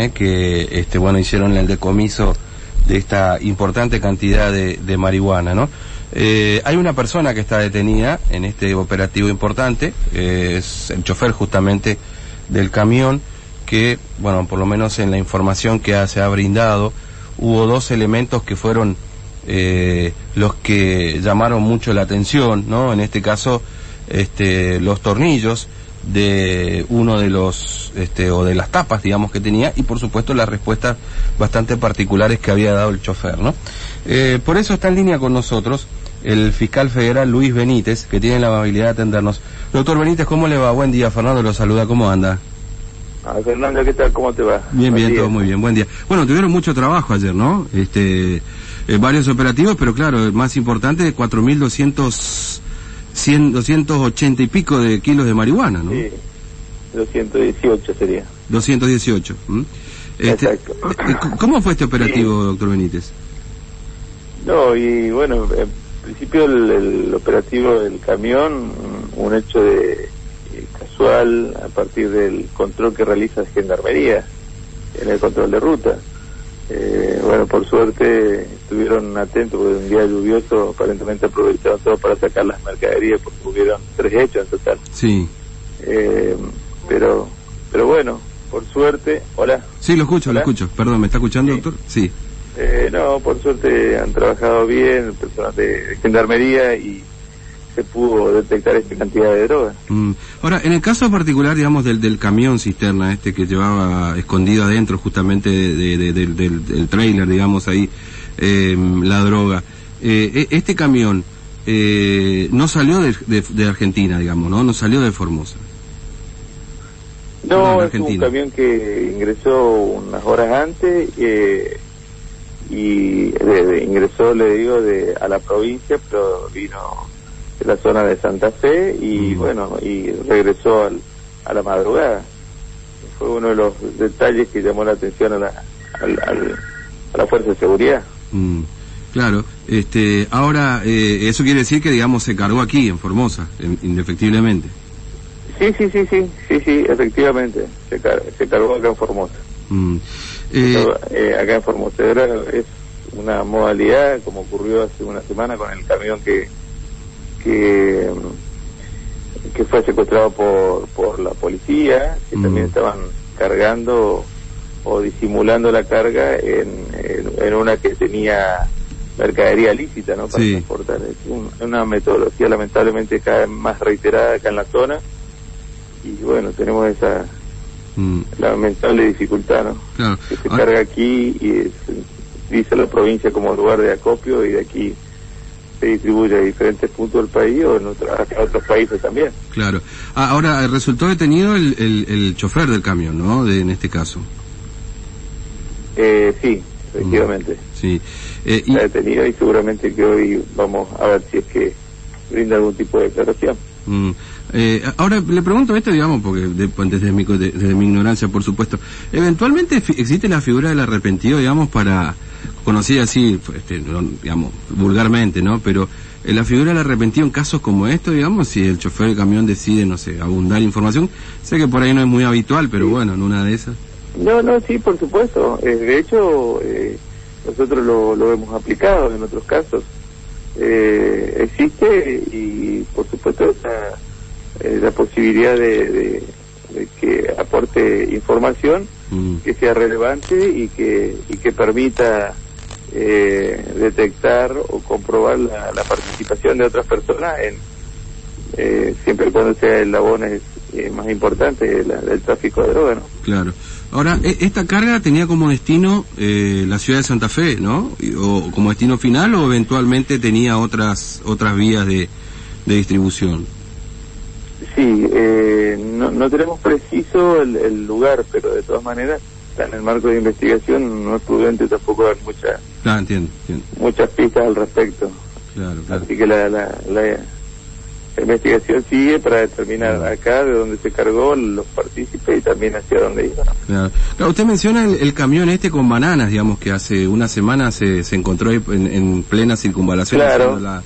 eh, que este, bueno, hicieron el decomiso de esta importante cantidad de, marihuana. Eh, hay una persona que está detenida en este operativo importante, es el chofer justamente del camión, que, bueno, por lo menos en la información que ha- se ha brindado, hubo dos elementos que fueron eh, los que llamaron mucho la atención, ¿no? En este caso, este, los tornillos de uno de los, este, o de las tapas, digamos, que tenía, y por supuesto las respuestas bastante particulares que había dado el chofer, ¿no? Eh, por eso está en línea con nosotros el fiscal federal Luis Benítez, que tiene la amabilidad de atendernos. Doctor Benítez, ¿cómo le va? Buen día, Fernando lo saluda, ¿cómo anda? Ah, Fernando, ¿qué tal? ¿Cómo te va? Bien, Buen bien, día. todo muy bien, buen día. Bueno, tuvieron mucho trabajo ayer, ¿no? Este, eh, varios operativos, pero claro, el más importante, 4.200, 100, 280 y pico de kilos de marihuana, ¿no? Sí, 218 sería. 218. ¿m? Este, Exacto. eh, ¿Cómo fue este operativo, doctor Benítez? No, y bueno, en principio el, el operativo del camión, un hecho de eh, casual a partir del control que realiza Gendarmería en el control de ruta. Eh, bueno, por suerte estuvieron atentos porque un día lluvioso aparentemente aprovecharon todo para sacar las mercaderías porque hubieron tres hechos en total. Sí. Eh, pero, pero bueno, por suerte, hola. Sí, lo escucho, lo escucho. Perdón, ¿me está escuchando, Sí. doctor? Sí. Eh, no, por suerte han trabajado bien el personal de gendarmería y se pudo detectar esta cantidad de droga. Mm. Ahora, en el caso particular, digamos, del, del camión cisterna este que llevaba escondido adentro justamente de- de- de- del, del, trailer, digamos, ahí, eh, la droga, eh, e- este camión eh, no salió de, Argentina, digamos, ¿no? No salió de Formosa. No, es un camión que ingresó unas horas antes eh, y ingresó, le digo, de a la provincia, pero vino de la zona de Santa Fe y Mm. bueno, y regresó al- a la madrugada. Fue uno de los detalles que llamó la atención a la, al- al- a la Fuerza de Seguridad. Mm. Claro, este, ahora, eh, eso quiere decir que, digamos, se cargó aquí, en Formosa, en- indefectiblemente. Sí, sí, sí, sí, sí, sí, efectivamente, se, car- se cargó acá en Formosa. Mm. Eh, Eh, acá en Formosa es una modalidad, como ocurrió hace una semana con el camión que que, que fue secuestrado por, por la policía, que Mm. también estaban cargando o disimulando la carga en, en, en una que tenía mercadería lícita, ¿no? Para Sí. transportar. Es un- una metodología lamentablemente cada vez más reiterada acá en la zona y bueno, tenemos esa mm, lamentable dificultad, ¿no? claro. que se Ahora- carga aquí y es- dice la provincia como lugar de acopio y de aquí se distribuye a diferentes puntos del país o en otros, a otros países también. Claro. Ah, ahora, eh, resultó detenido el, el, el chofer del camión, ¿no? De, en este caso. Eh, sí, efectivamente. Sí. Eh, y, Está detenido y seguramente que hoy vamos a ver si es que brinda algún tipo de declaración. Mm, eh, ahora, le pregunto esto, digamos, porque de- desde, mi, de- desde mi ignorancia, por supuesto. ¿Eventualmente existe la figura del arrepentido, digamos, para, conocida así, este, no, digamos, vulgarmente, ¿no? Pero eh, la figura del arrepentido en casos como estos, digamos, si el chofer del camión decide, no sé, abundar información, sé que por ahí no es muy habitual, pero Sí. bueno, en una de esas. No, no, sí, por supuesto. Eh, de hecho, eh, nosotros lo, lo hemos aplicado en otros casos. Eh, existe y, por supuesto, esa, eh, la posibilidad de, de- de que aporte información Mm, que sea relevante y que, y que permita eh, detectar o comprobar la, la participación de otras personas en eh, siempre y cuando sea el labón es eh, más importante la- del tráfico de droga, ¿no? Claro. Ahora, e- esta carga tenía como destino eh, la ciudad de Santa Fe, ¿no? O como destino final o eventualmente tenía otras otras vías de, de distribución. Sí, eh, no, no tenemos preciso el, el lugar, pero de todas maneras, está en el marco de investigación, no es prudente tampoco dar muchas Ah, entiendo, entiendo. muchas pistas al respecto. Claro, claro. Así que la, la, la investigación sigue para determinar acá de dónde se cargó los partícipes y también hacia dónde iba. Claro. Claro, usted menciona el, el camión este con bananas, digamos, que hace una semana se, se encontró en, en plena circunvalación Claro. haciendo la,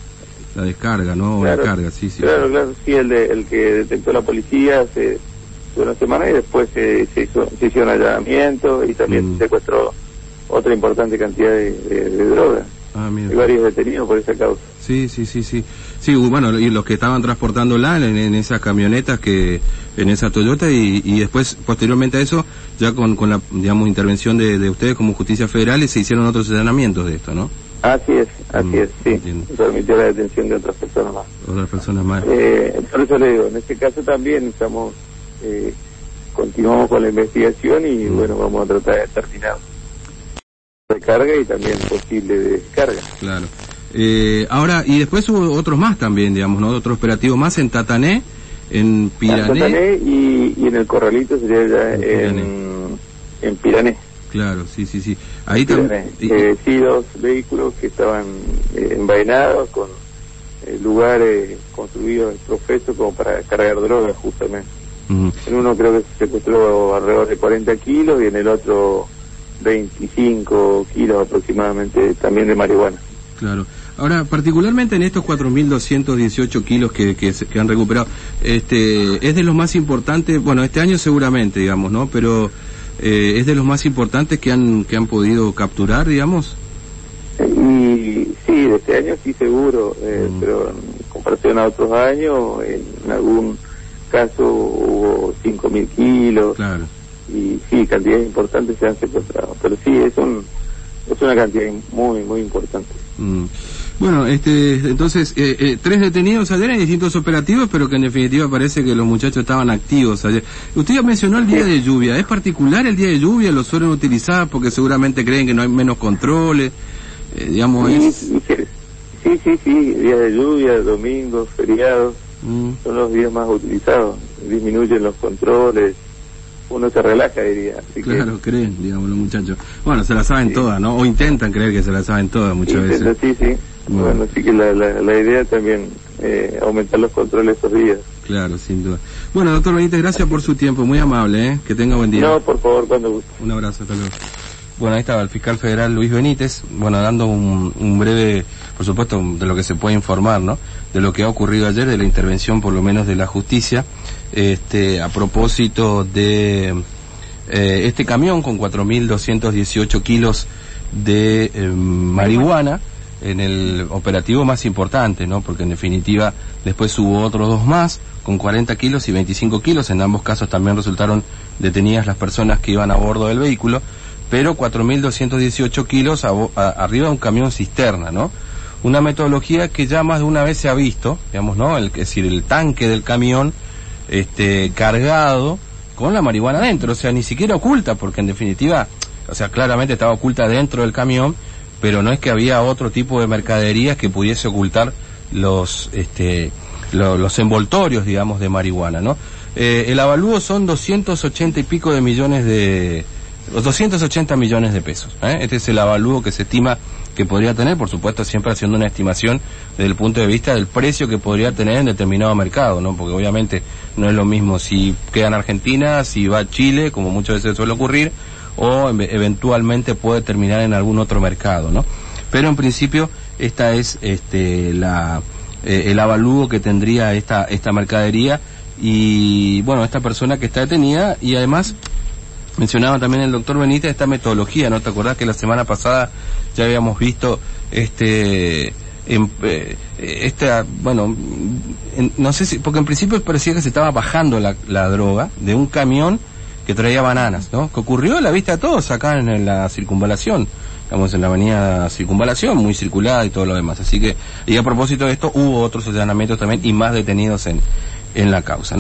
la descarga, ¿no? Claro, la carga, sí, sí. Claro, claro, sí, el, de, el que detectó la policía hace una semana y después se, se, hizo, se hicieron allanamientos y también Mm. se secuestró otra importante cantidad de, de, de droga. Ah, mira. Hay varios detenidos por esa causa. Sí, sí, sí, sí. Sí, bueno, y los que estaban transportándola en, en esas camionetas que, en esa Toyota y, y después, posteriormente a eso, ya con, con la, digamos, intervención de, de ustedes como Justicia Federal se hicieron otros allanamientos de esto, ¿no? Así es, así Mm, es, sí. entiendo. Permitió la detención de otras personas más. Otras personas más. Eh, por eso le digo, en este caso también estamos, eh, continuamos con la investigación y Mm. bueno, vamos a tratar de determinar de carga y también posible descarga. Claro. Eh, ahora, y después hubo otros más también, digamos, ¿no? Otro operativo más en Tatané, en En Pirané. Tatané y, y en el Corralito sería ya En en, en Pirané. Claro, sí, sí, sí. Ahí también. Eh, sí, dos vehículos que estaban eh, envainados con eh, lugares construidos profesos como para cargar drogas justamente. En uno creo que se secuestró alrededor de 40 kilos y en el otro 25 kilos aproximadamente también de marihuana. Claro. Ahora, particularmente en estos 4.218 kilos que, que, que han recuperado, este, es de los más importantes, bueno, este año seguramente, digamos, ¿no? Pero eh, es de los más importantes que han, que han podido capturar, digamos. Y sí, de este año sí seguro, eh, Mm. pero en comparación a otros años, en algún caso hubo 5.000 kilos Claro. y sí, cantidades importantes se han secuestrado. Pero sí, es, un, es una cantidad muy, muy importante. Mm. Bueno, este, entonces, eh, eh, tres detenidos ayer en distintos operativos, pero que en definitiva parece que los muchachos estaban activos ayer. Usted ya mencionó el día de lluvia. ¿Es particular el día de lluvia? ¿Lo suelen utilizar porque seguramente creen que no hay menos controles? Eh, digamos, Sí, es... sí, sí, sí, días de lluvia, domingos, feriados. Mm. son los días más utilizados, disminuyen los controles, uno se relaja diría, así Claro, creen, digamos, los muchachos. Bueno, se la saben Sí. todas, ¿no? O intentan creer que se la saben todas muchas intenta- veces. sí, sí, Bueno. así que la, la, la idea también eh, aumentar los controles esos días. Claro, sin duda. Bueno, doctor Benítez, gracias por su tiempo, muy amable, ¿eh? Que tenga buen día. No, por favor, cuando guste. Un abrazo, hasta luego. Bueno, ahí estaba el fiscal federal Luis Benítez, bueno, dando un, un breve, por supuesto, de lo que se puede informar, ¿no? De lo que ha ocurrido ayer, de la intervención, por lo menos, de la justicia, este, a propósito de eh, este camión con 4.218 kilos de eh, marihuana en el operativo más importante, ¿no? Porque en definitiva después hubo otros dos más con 40 kilos y 25 kilos. En ambos casos también resultaron detenidas las personas que iban a bordo del vehículo, pero 4.218 kilos a a- arriba de un camión cisterna, ¿no? Una metodología que ya más de una vez se ha visto, digamos, ¿no? El, es decir, el tanque del camión este, cargado con la marihuana dentro, o sea, ni siquiera oculta, porque en definitiva, o sea, claramente estaba oculta dentro del camión, pero no es que había otro tipo de mercaderías que pudiese ocultar los, este, lo- los envoltorios, digamos, de marihuana, ¿no? Eh, el avalúo son 280 y pico de millones de, los 280 millones de pesos. ¿eh? Este es el avalúo que se estima que podría tener, por supuesto, siempre haciendo una estimación desde el punto de vista del precio que podría tener en determinado mercado, ¿no? Porque obviamente no es lo mismo si queda en Argentina, si va a Chile, como muchas veces suele ocurrir, o ev- eventualmente puede terminar en algún otro mercado, ¿no? Pero en principio esta es este la eh, el avalúo que tendría esta esta mercadería y bueno, esta persona que está detenida y además mencionaba también el doctor Benítez esta metodología, ¿no? ¿Te acordás que la semana pasada ya habíamos visto este en, eh, esta, bueno, en- no sé si, porque en principio parecía que se estaba bajando la, la droga de un camión que traía bananas, ¿no? Que ocurrió a la vista de todos acá en la circunvalación, digamos en la avenida circunvalación, muy circulada y todo lo demás. Así que, y a propósito de esto, hubo otros allanamientos también y más detenidos en, en la causa.